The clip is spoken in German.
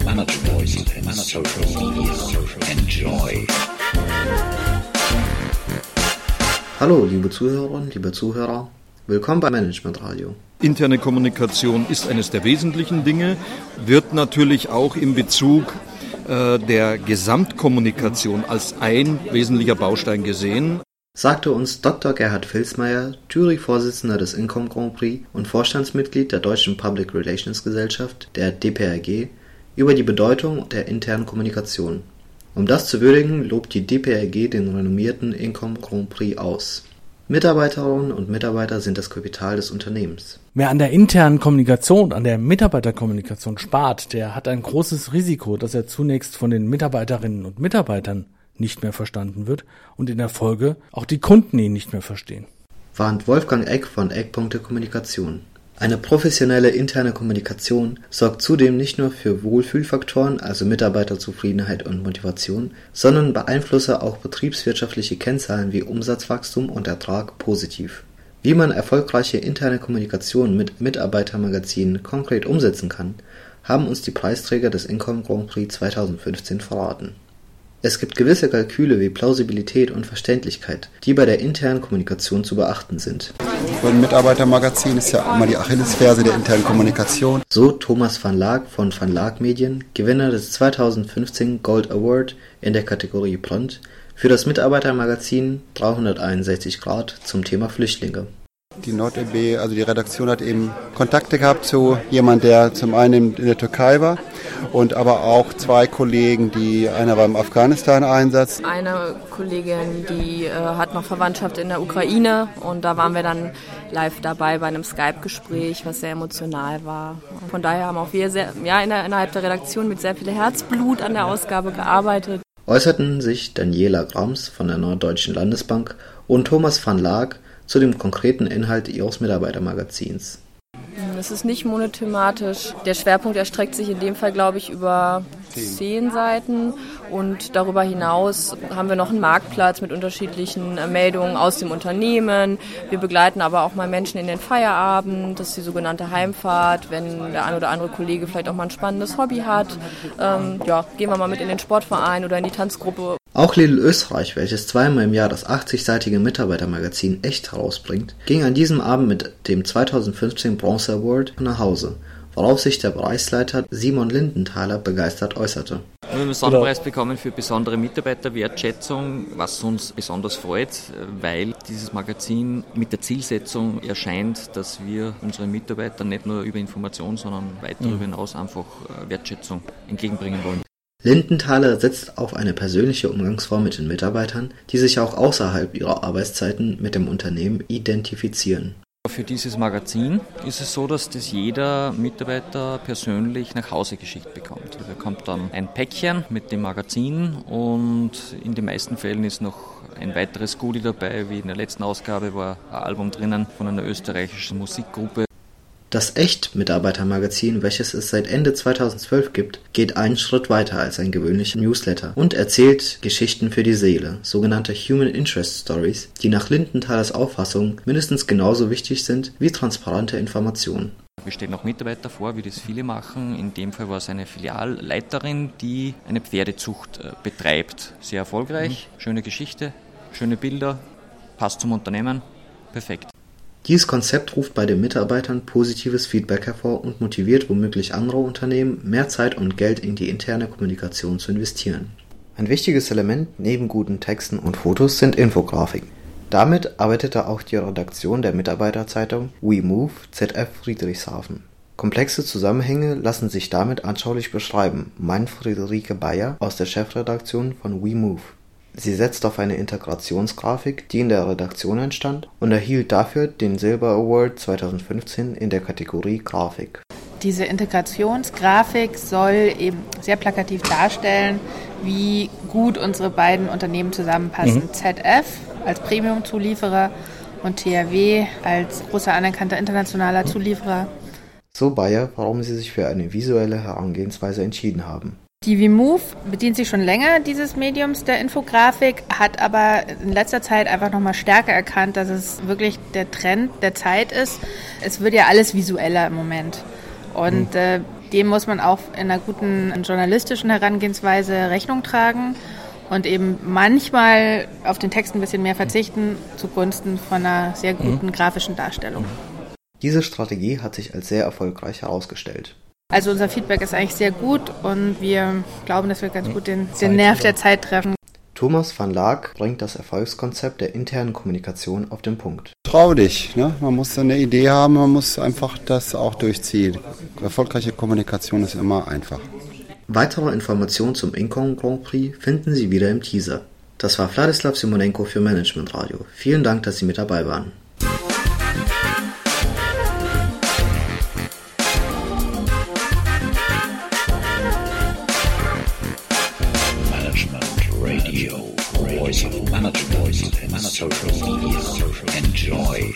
Manage Voice and Social Media. Enjoy. Hallo, liebe Zuhörerinnen, liebe Zuhörer. Willkommen bei Management Radio. Interne Kommunikation ist eines der wesentlichen Dinge, wird natürlich auch in Bezug äh, der Gesamtkommunikation als ein wesentlicher Baustein gesehen sagte uns Dr. Gerhard Filzmeier, Juryvorsitzender des Income Grand Prix und Vorstandsmitglied der Deutschen Public Relations Gesellschaft, der DPRG, über die Bedeutung der internen Kommunikation. Um das zu würdigen, lobt die DPRG den renommierten Incom Grand Prix aus. Mitarbeiterinnen und Mitarbeiter sind das Kapital des Unternehmens. Wer an der internen Kommunikation, an der Mitarbeiterkommunikation spart, der hat ein großes Risiko, dass er zunächst von den Mitarbeiterinnen und Mitarbeitern nicht mehr verstanden wird und in der Folge auch die Kunden ihn nicht mehr verstehen. Warnt Wolfgang Eck von Eckpunkte Kommunikation. Eine professionelle interne Kommunikation sorgt zudem nicht nur für Wohlfühlfaktoren, also Mitarbeiterzufriedenheit und Motivation, sondern beeinflusse auch betriebswirtschaftliche Kennzahlen wie Umsatzwachstum und Ertrag positiv. Wie man erfolgreiche interne Kommunikation mit Mitarbeitermagazinen konkret umsetzen kann, haben uns die Preisträger des Income Grand Prix 2015 verraten es gibt gewisse Kalküle wie Plausibilität und Verständlichkeit, die bei der internen Kommunikation zu beachten sind. Ein Mitarbeitermagazin ist ja immer die Achillesferse der internen Kommunikation. So Thomas van Laak von Van Laak Medien, Gewinner des 2015 Gold Award in der Kategorie Print, für das Mitarbeitermagazin 361 Grad zum Thema Flüchtlinge. Die NordLB, also die Redaktion hat eben Kontakte gehabt zu jemand, der zum einen in der Türkei war und aber auch zwei Kollegen, die einer war im Afghanistan-Einsatz. Eine Kollegin, die äh, hat noch Verwandtschaft in der Ukraine und da waren wir dann live dabei bei einem Skype-Gespräch, was sehr emotional war. Von daher haben auch wir sehr, ja, innerhalb der Redaktion mit sehr viel Herzblut an der Ausgabe gearbeitet. Äußerten sich Daniela Grams von der Norddeutschen Landesbank und Thomas van Laak zu dem konkreten Inhalt ihres Mitarbeitermagazins. Es ist nicht monothematisch. Der Schwerpunkt erstreckt sich in dem Fall, glaube ich, über zehn Seiten und darüber hinaus haben wir noch einen Marktplatz mit unterschiedlichen äh, Meldungen aus dem Unternehmen. Wir begleiten aber auch mal Menschen in den Feierabend, das ist die sogenannte Heimfahrt, wenn der ein oder andere Kollege vielleicht auch mal ein spannendes Hobby hat. Ähm, ja, gehen wir mal mit in den Sportverein oder in die Tanzgruppe. Auch Lidl Österreich, welches zweimal im Jahr das 80-seitige Mitarbeitermagazin Echt herausbringt, ging an diesem Abend mit dem 2015 Bronze Award nach Hause worauf sich der Preisleiter Simon Lindenthaler begeistert äußerte. Wir haben einen Sonderpreis bekommen für besondere Mitarbeiterwertschätzung, was uns besonders freut, weil dieses Magazin mit der Zielsetzung erscheint, dass wir unseren Mitarbeitern nicht nur über Information, sondern weit darüber mhm. hinaus einfach äh, Wertschätzung entgegenbringen wollen. Lindenthaler setzt auf eine persönliche Umgangsform mit den Mitarbeitern, die sich auch außerhalb ihrer Arbeitszeiten mit dem Unternehmen identifizieren. Für dieses Magazin ist es so, dass das jeder Mitarbeiter persönlich nach Hause geschickt bekommt. Er bekommt dann ein Päckchen mit dem Magazin und in den meisten Fällen ist noch ein weiteres Goodie dabei, wie in der letzten Ausgabe war ein Album drinnen von einer österreichischen Musikgruppe. Das Echt-Mitarbeitermagazin, welches es seit Ende 2012 gibt, geht einen Schritt weiter als ein gewöhnlicher Newsletter und erzählt Geschichten für die Seele, sogenannte Human Interest Stories, die nach Lindenthalers Auffassung mindestens genauso wichtig sind wie transparente Informationen. Wir stellen auch Mitarbeiter vor, wie das viele machen. In dem Fall war es eine Filialleiterin, die eine Pferdezucht äh, betreibt. Sehr erfolgreich, mhm. schöne Geschichte, schöne Bilder, passt zum Unternehmen, perfekt. Dieses Konzept ruft bei den Mitarbeitern positives Feedback hervor und motiviert womöglich andere Unternehmen, mehr Zeit und Geld in die interne Kommunikation zu investieren. Ein wichtiges Element neben guten Texten und Fotos sind Infografiken. Damit arbeitete auch die Redaktion der Mitarbeiterzeitung WeMove ZF Friedrichshafen. Komplexe Zusammenhänge lassen sich damit anschaulich beschreiben, meint Friederike Bayer aus der Chefredaktion von WeMove. Sie setzt auf eine Integrationsgrafik, die in der Redaktion entstand, und erhielt dafür den Silber Award 2015 in der Kategorie Grafik. Diese Integrationsgrafik soll eben sehr plakativ darstellen, wie gut unsere beiden Unternehmen zusammenpassen. Mhm. ZF als Premium-Zulieferer und THW als großer anerkannter internationaler Zulieferer. So Bayer, warum sie sich für eine visuelle Herangehensweise entschieden haben. Die VMove bedient sich schon länger dieses Mediums der Infografik, hat aber in letzter Zeit einfach nochmal stärker erkannt, dass es wirklich der Trend der Zeit ist. Es wird ja alles visueller im Moment. Und mhm. äh, dem muss man auch in einer guten journalistischen Herangehensweise Rechnung tragen. und eben manchmal auf den Text ein bisschen mehr verzichten zugunsten von einer sehr guten mhm. grafischen Darstellung. Diese Strategie hat sich als sehr erfolgreich herausgestellt. Also unser Feedback ist eigentlich sehr gut und wir glauben, dass wir ganz gut den, den Nerv der Zeit treffen. Thomas van Laak bringt das Erfolgskonzept der internen Kommunikation auf den Punkt. Trau dich, ne? man muss eine Idee haben, man muss einfach das auch durchziehen. Erfolgreiche Kommunikation ist immer einfach. Weitere Informationen zum Incon Grand Prix finden Sie wieder im Teaser. Das war Vladislav Simonenko für Management Radio. Vielen Dank, dass Sie mit dabei waren. Radio, voice of management, and social media. Enjoy.